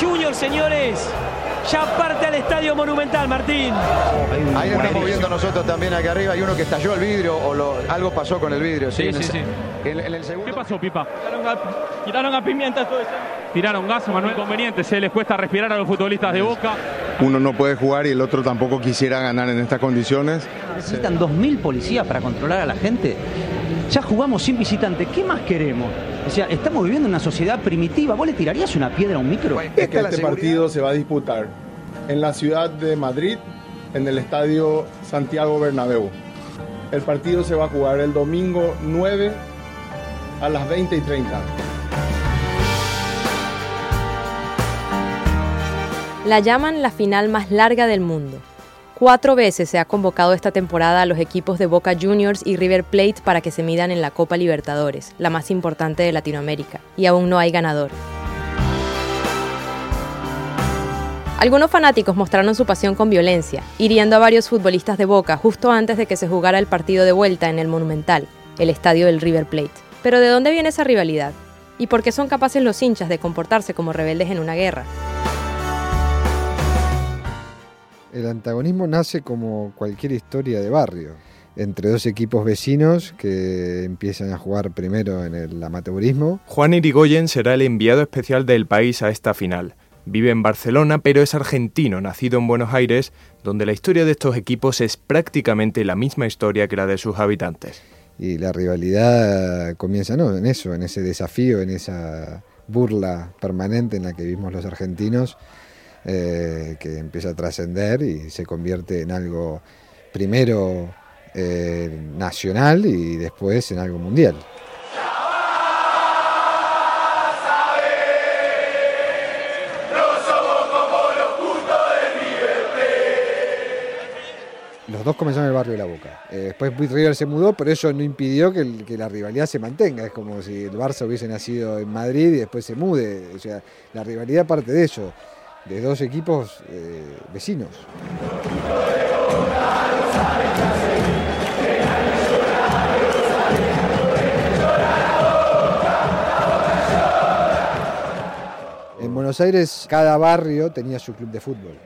Juniors, señores. Ya parte al Estadio Monumental, Martín. Ahí nos estamos viendo nosotros también acá arriba. Hay uno que estalló el vidrio o lo- algo pasó con el vidrio. Sí, Sí, en el sí, se- sí. En, en el segundo. ¿Qué pasó, Pipa? Tiraron a pimienta todo esto. Tiraron gas, Manuel. Inconveniente, se les cuesta respirar a los futbolistas de Boca. Uno no puede jugar y el otro tampoco quisiera ganar en estas condiciones. Necesitan 2.000 policías para controlar a la gente. Ya jugamos sin visitante. ¿Qué más queremos? O sea, estamos viviendo en una sociedad primitiva. ¿Vos le tirarías una piedra a un micro? Es la este partido se va a disputar en la ciudad de Madrid, en el estadio Santiago Bernabéu. El partido se va a jugar el domingo 9 a las 20 y 30. La llaman la final más larga del mundo. Cuatro veces se ha convocado esta temporada a los equipos de Boca Juniors y River Plate para que se midan en la Copa Libertadores, la más importante de Latinoamérica, y aún no hay ganador. Algunos fanáticos mostraron su pasión con violencia, hiriendo a varios futbolistas de Boca justo antes de que se jugara el partido de vuelta en el Monumental, el estadio del River Plate. Pero ¿de dónde viene esa rivalidad? ¿Y por qué son capaces los hinchas de comportarse como rebeldes en una guerra? El antagonismo nace como cualquier historia de barrio, entre dos equipos vecinos que empiezan a jugar primero en el amateurismo. Juan Irigoyen será el enviado especial del país a esta final. Vive en Barcelona, pero es argentino, nacido en Buenos Aires, donde la historia de estos equipos es prácticamente la misma historia que la de sus habitantes. Y la rivalidad comienza ¿no? en eso, en ese desafío, en esa burla permanente en la que vivimos los argentinos, eh, que empieza a trascender y se convierte en algo primero eh, nacional y después en algo mundial. Los dos comenzaron en el barrio de La Boca. Eh, después River se mudó, pero eso no impidió que, que la rivalidad se mantenga. Es como si el Barça hubiese nacido en Madrid y después se mude. O sea, la rivalidad parte de eso, de dos equipos eh, vecinos. En Buenos Aires cada barrio tenía su club de fútbol.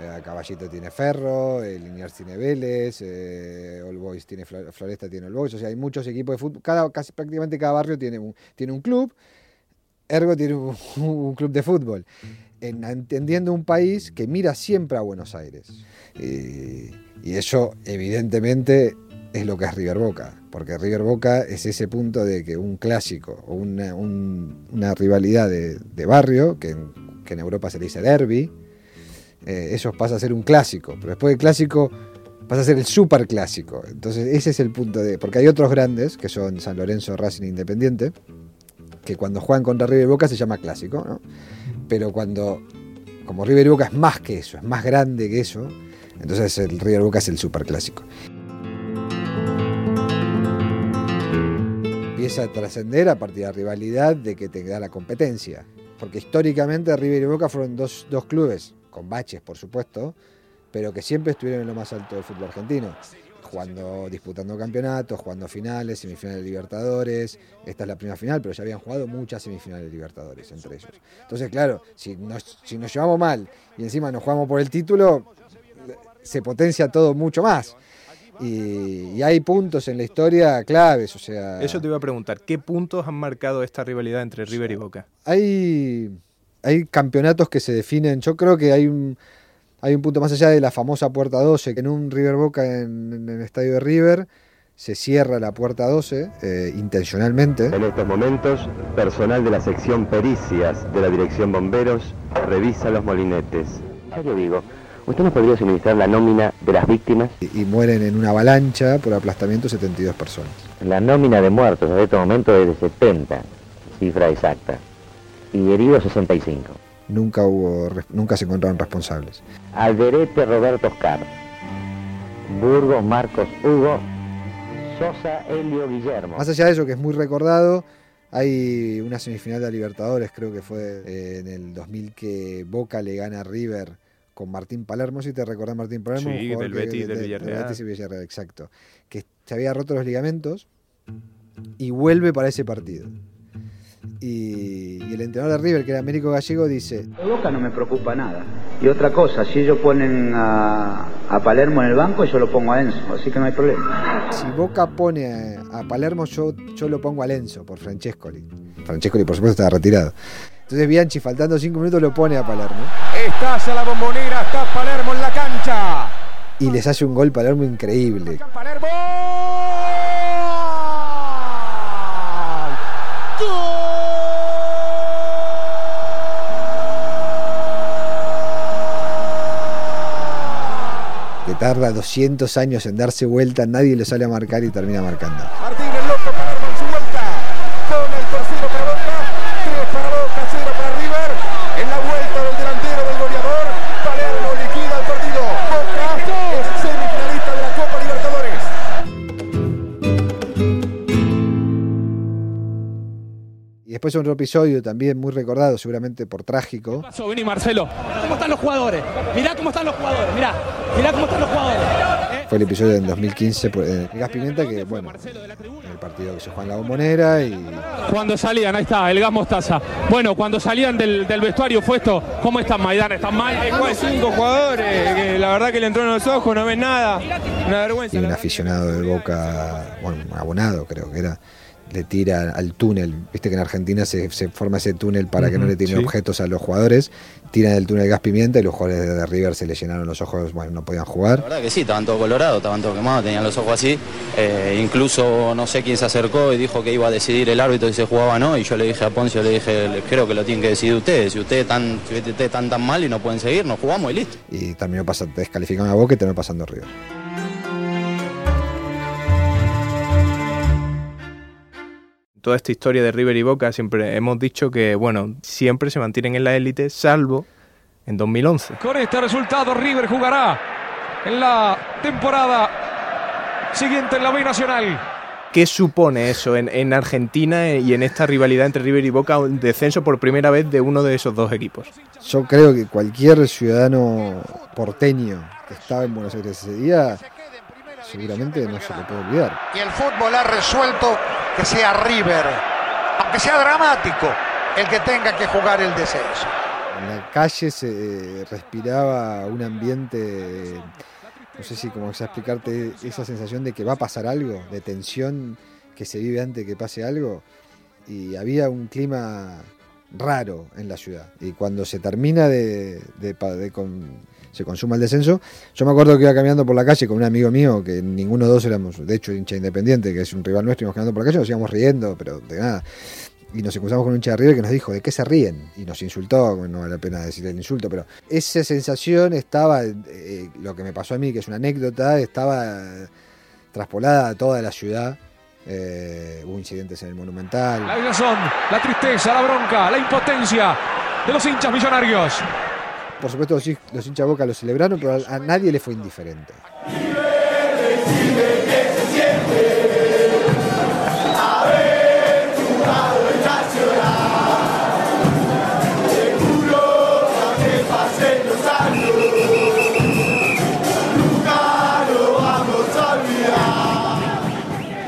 Eh, Caballito tiene Ferro, el Liniers tiene Vélez, eh, All Boys tiene Flo- Floresta tiene All Boys, o sea, hay muchos equipos de fútbol. Cada, casi prácticamente cada barrio tiene un, tiene un club, Ergo tiene un club de fútbol. En- entendiendo un país que mira siempre a Buenos Aires. Y, y eso, evidentemente, es lo que es River Boca. Porque River Boca es ese punto de que un clásico o una, un- una rivalidad de, de barrio, que en, que en Europa se le dice derby, eh, eso pasa a ser un clásico. Pero después del clásico pasa a ser el super clásico. Entonces, ese es el punto de. Porque hay otros grandes, que son San Lorenzo, Racing e Independiente, que cuando juegan contra River Boca se llama clásico, ¿no? Pero cuando, como River Boca es más que eso, es más grande que eso, entonces el River Boca es el superclásico. Empieza a trascender a partir de la rivalidad de que te da la competencia. Porque históricamente River y Boca fueron dos, dos clubes, con baches por supuesto, pero que siempre estuvieron en lo más alto del fútbol argentino. Jugando, disputando campeonatos, jugando finales, semifinales de Libertadores. Esta es la primera final, pero ya habían jugado muchas semifinales de Libertadores entre ellos. Entonces, claro, si nos, si nos llevamos mal y encima nos jugamos por el título, se potencia todo mucho más. Y, y hay puntos en la historia claves, o sea... Eso te iba a preguntar, ¿qué puntos han marcado esta rivalidad entre River y Boca? hay, hay campeonatos que se definen. Yo creo que hay un, hay un punto más allá de la famosa puerta 12, que en un River Boca en, en el estadio de River se cierra la puerta 12 eh, intencionalmente. En estos momentos, personal de la sección pericias de la Dirección Bomberos revisa los molinetes. Ya le digo, ¿usted nos podría suministrar la nómina de las víctimas? Y, y mueren en una avalancha por aplastamiento 72 personas. La nómina de muertos en este momento es de 70, cifra exacta, y heridos 65. Nunca, hubo, nunca se encontraron responsables. Alderete Roberto Oscar, Burgos Marcos Hugo, Sosa Helio Guillermo. Más allá de eso, que es muy recordado, hay una semifinal de Libertadores, creo que fue eh, en el 2000 que Boca le gana a River con Martín Palermo, si te recordás Martín Palermo. Sí, del que- Betis, de- del de- Villarreal. Betis y Villarreal, exacto. Que se había roto los ligamentos y vuelve para ese partido. Y, y el entrenador de River, que era Américo Gallego, dice, De Boca no me preocupa nada. Y otra cosa, si ellos ponen a, a Palermo en el banco, yo lo pongo a Enzo, así que no hay problema. si Boca pone a, a Palermo, yo, yo lo pongo a Lenzo por Francescoli. Francescoli, por supuesto, estaba retirado. Entonces Bianchi, faltando cinco minutos, lo pone a Palermo. Estalla la bombonera, está Palermo en la cancha. Y les hace un gol Palermo increíble. Que tarda 200 años en darse vuelta, nadie lo sale a marcar y termina marcando. Después otro episodio también muy recordado, seguramente por trágico. Pasó, vení Marcelo. ¿Cómo están los jugadores? Mirá cómo están los jugadores, mirá, mirá cómo están los jugadores. Fue el episodio en 2015 por el Gas Pimienta, que bueno, en el partido que se juega en la bombonera y Cuando salían, ahí está, el gas mostaza. Bueno, cuando salían del, del vestuario fue esto. ¿Cómo están, Maidán? ¿Están mal? Hay cinco jugadores que la verdad que le entró en los ojos, no ven nada. Una vergüenza. y un aficionado de Boca, bueno, un abonado creo que era, le tira al túnel. Viste que en Argentina se, se forma ese túnel para que no le tiren sí. objetos a los jugadores. Tiran el túnel gas pimienta y los jugadores de River se les llenaron los ojos, bueno, no podían jugar. La verdad que sí, estaban todos colorados, estaban todos quemados, tenían los ojos así. Eh, incluso no sé quién se acercó y dijo que iba a decidir el árbitro si se jugaba o no. Y yo le dije a Poncio, le dije, "Le- creo que lo tienen que decidir ustedes. Si ustedes están, si ustedes están tan mal y no pueden seguir, nos jugamos y listo. Y terminó pasando, descalificando a Boca y terminó pasando River. Toda esta historia de River y Boca siempre hemos dicho que, bueno, siempre se mantienen en la élite, salvo en 2011. Con este resultado, River jugará en la temporada siguiente en la B Nacional. ¿Qué supone eso en, en Argentina y en esta rivalidad entre River y Boca, un descenso por primera vez de uno de esos dos equipos? Yo creo que cualquier ciudadano porteño que estaba en Buenos Aires ese día, seguramente no se le puede olvidar. Y el fútbol ha resuelto que sea River, aunque sea dramático, el que tenga que jugar el descenso. En la calle se eh, respiraba un ambiente, no sé si cómo explicarte esa sensación de que va a pasar algo, de tensión que se vive antes que pase algo. Y había un clima raro en la ciudad. Y cuando se termina de, de de se consuma el descenso, yo me acuerdo que iba caminando por la calle con un amigo mío, que ninguno de dos éramos, de hecho, hincha independiente, que es un rival nuestro, íbamos caminando por la calle, nos íbamos riendo, pero de nada. Y nos encontramos con un hincha de River que nos dijo, ¿de qué se ríen? Y nos insultó, no vale la pena decir el insulto, pero esa sensación estaba, eh, lo que me pasó a mí, que es una anécdota, estaba eh, traspolada a toda la ciudad. Eh, hubo incidentes en el Monumental. La desazón, la tristeza, la bronca, la impotencia de los hinchas millonarios. Por supuesto, los, los Boca lo celebraron, pero a, a nadie le fue indiferente.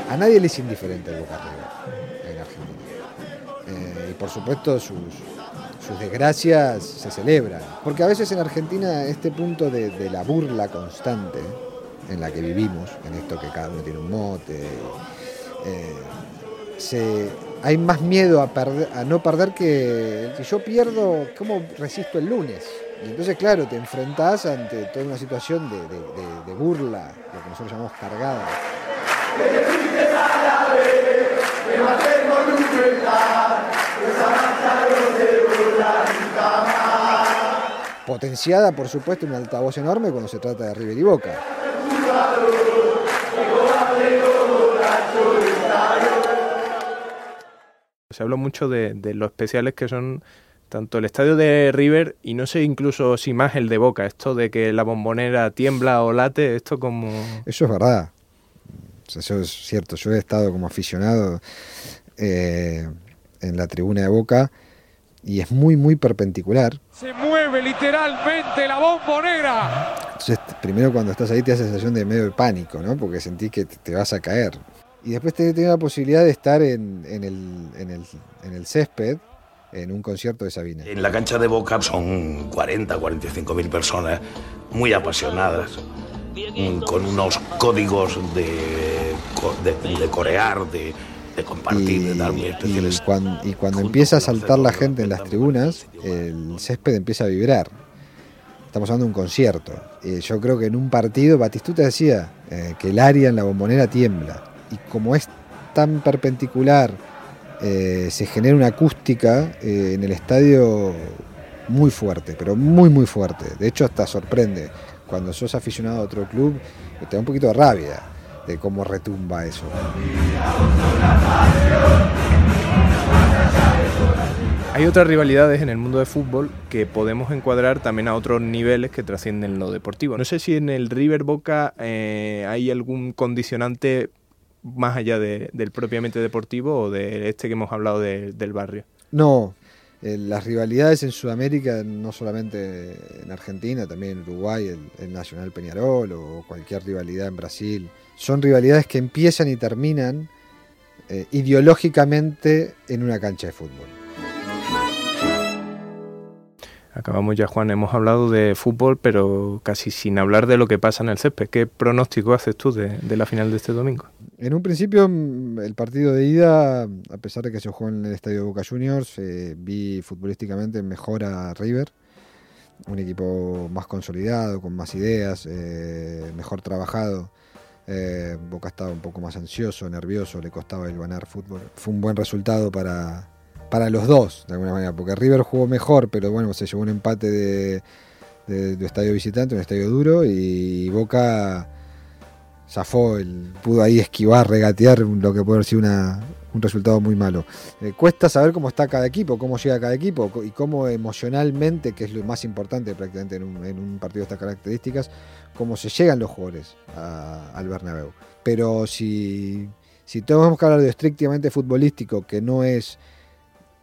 A nadie le es indiferente el Boca River en Argentina. Eh, y por supuesto sus, sus desgracias se celebran. Porque a veces en Argentina este punto de, la burla constante en la que vivimos, en esto que cada uno tiene un mote, eh, se, hay más miedo a, perder, a no perder que si yo pierdo, ¿cómo resisto el lunes? Y entonces, claro, te enfrentás ante toda una situación de burla, lo que nosotros llamamos cargada. Potenciada, por supuesto, un altavoz enorme cuando se trata de River y Boca. Se habló mucho de, de lo especiales que son tanto el estadio de River y no sé incluso si más el de Boca. Esto de que la bombonera tiembla o late, esto como... Eso es verdad. O sea, eso es cierto. Yo he estado como aficionado eh, en la tribuna de Boca y es muy, muy perpendicular. Se mueve literalmente la bombonera. Entonces, primero cuando estás ahí te da sensación de medio de pánico, ¿no? Porque sentís que te te vas a caer. Y después tenés la posibilidad de estar en, en, el, en, el, en el césped en un concierto de Sabina. En la cancha de Boca son 40, 45 mil personas muy apasionadas, mm, con unos códigos de, de, de corear, de, de compartir, y, de dar muy y especiales. cuando, y cuando empieza a saltar la gente en las tribunas, el césped empieza a vibrar. Estamos hablando de un concierto. Eh, yo creo que en un partido, Batistuta decía eh, que el área en la bombonera tiembla. Y como es tan perpendicular, eh, se genera una acústica en el estadio muy fuerte, pero muy, muy fuerte. De hecho, hasta sorprende. Cuando sos aficionado a otro club, te da un poquito de rabia de cómo retumba eso. Hay otras rivalidades en el mundo de fútbol que podemos encuadrar también a otros niveles que trascienden lo deportivo. No sé si en el River Boca eh, hay algún condicionante más allá de, del propiamente deportivo o de este que hemos hablado de, del barrio. No, eh, las rivalidades en Sudamérica, no solamente en Argentina, también en Uruguay, el, Nacional Peñarol o cualquier rivalidad en Brasil, son rivalidades que empiezan y terminan eh, ideológicamente en una cancha de fútbol. Acabamos ya, Juan, hemos hablado de fútbol, pero casi sin hablar de lo que pasa en el césped. ¿Qué pronóstico haces tú de, la final de este domingo? En un principio, el partido de ida, a pesar de que se jugó en el estadio Boca Juniors, eh, vi futbolísticamente mejor a River, un equipo más consolidado, con más ideas, eh, mejor trabajado. Eh, Boca estaba un poco más ansioso, nervioso, le costaba el ganar fútbol. Fue un buen resultado para, para los dos, de alguna manera, porque River jugó mejor, pero bueno, se llevó un empate de, de estadio visitante, un estadio duro, y Boca zafó, el, pudo ahí esquivar, regatear lo que puede haber sido una, un resultado muy malo. Eh, cuesta saber cómo está cada equipo, cómo llega cada equipo y cómo emocionalmente, que es lo más importante prácticamente en un, partido de estas características, cómo se llegan los jugadores al Bernabéu. Pero si, si tenemos que hablar de estrictamente futbolístico, que no es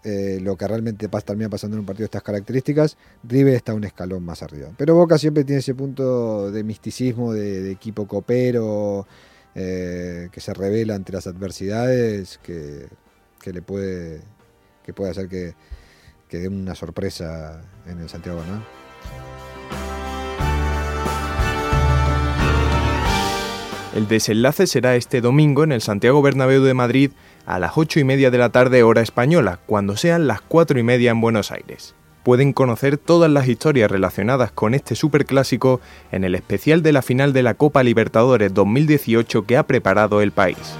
eh, lo que realmente pasa, termina pasando en un partido de estas características, River está un escalón más arriba. Pero Boca siempre tiene ese punto de misticismo, de, equipo copero, eh, que se revela ante las adversidades, que, que, le puede, que hacer que, que dé una sorpresa en el Santiago Bernabéu. El desenlace será este domingo en el Santiago Bernabéu de Madrid a las 8 y media de la tarde hora española, cuando sean las 4 y media en Buenos Aires. Pueden conocer todas las historias relacionadas con este superclásico en el especial de la final de la Copa Libertadores 2018 que ha preparado el país.